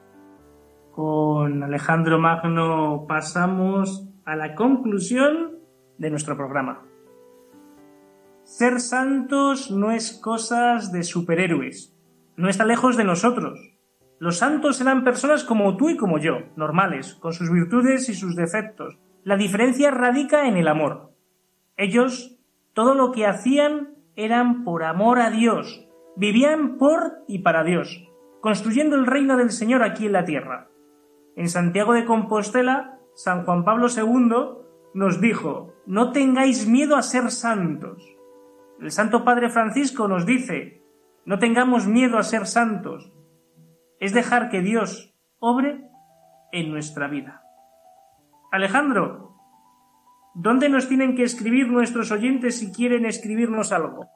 Con Alejandro Magno pasamos a la conclusión de nuestro programa. Ser santos no es cosas de superhéroes, no está lejos de nosotros. Los santos eran personas como tú y como yo, normales, con sus virtudes y sus defectos. La diferencia radica en el amor. Ellos, todo lo que hacían eran por amor a Dios, vivían por y para Dios construyendo el reino del Señor aquí en la tierra. En Santiago de Compostela, San Juan Pablo II nos dijo, no tengáis miedo a ser santos. El Santo Padre Francisco nos dice, no tengamos miedo a ser santos. Es dejar que Dios obre en nuestra vida. Alejandro, ¿dónde nos tienen que escribir nuestros oyentes si quieren escribirnos algo?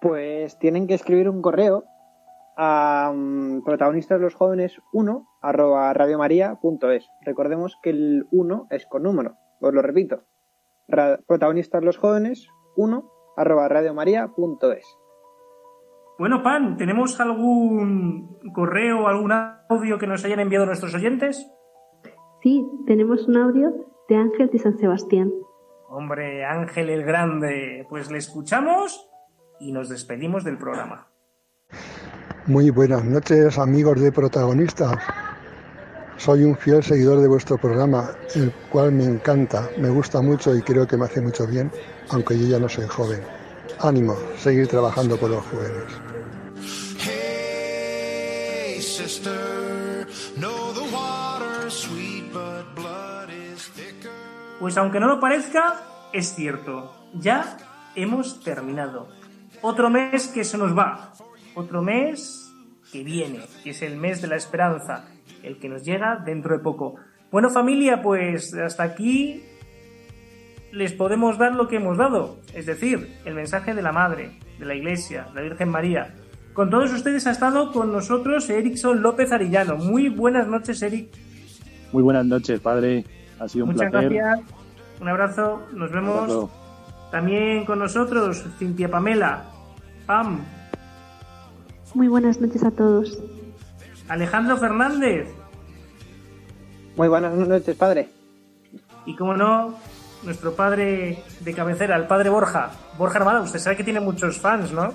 Pues tienen que escribir un correo a um, protagonistas los jóvenes 1 arroba radiomaria.es. Recordemos que el 1 es con número, os lo repito. protagonistas los jóvenes 1 arroba radiomaria.es. Bueno, Pan, ¿tenemos algún correo, algún audio que nos hayan enviado nuestros oyentes? Sí, tenemos un audio de Ángel de San Sebastián. Hombre, Ángel el Grande, pues le escuchamos y nos despedimos del programa. Muy buenas noches amigos de protagonistas. Soy un fiel seguidor de vuestro programa, el cual me encanta, me gusta mucho y creo que me hace mucho bien, aunque yo ya no soy joven. Ánimo, seguir trabajando por los jóvenes. Pues aunque no lo parezca, es cierto. Ya hemos terminado. Otro mes que se nos va. Otro mes que viene, que es el mes de la esperanza, el que nos llega dentro de poco. Bueno familia, pues hasta aquí les podemos dar lo que hemos dado, es decir, el mensaje de la Madre, de la Iglesia, la Virgen María. Con todos ustedes ha estado con nosotros Erickson López Arillano. Muy buenas noches, Eric. Muy buenas noches, padre. Ha sido un Muchas placer. gracias. Un abrazo. Nos vemos. abrazo. También con nosotros Cintia Pamela. Pam. Muy buenas noches a todos. Alejandro Fernández. Muy buenas noches, padre. Y como no, nuestro padre de cabecera, el padre Borja. Borja Armada, usted sabe que tiene muchos fans, ¿no?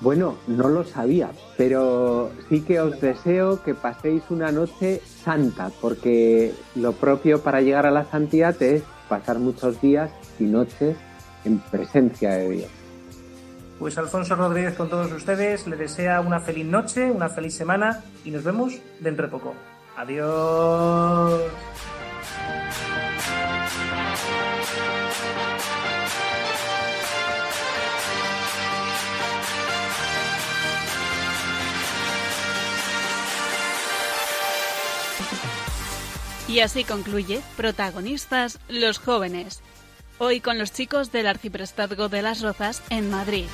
Bueno, no lo sabía, pero sí que os deseo que paséis una noche santa, porque lo propio para llegar a la santidad es pasar muchos días y noches en presencia de Dios. Pues Alfonso Rodríguez con todos ustedes le desea una feliz noche, una feliz semana y nos vemos dentro de poco. Adiós. Y así concluye Protagonistas los jóvenes. Hoy con los chicos del Arciprestazgo de las Rozas en Madrid.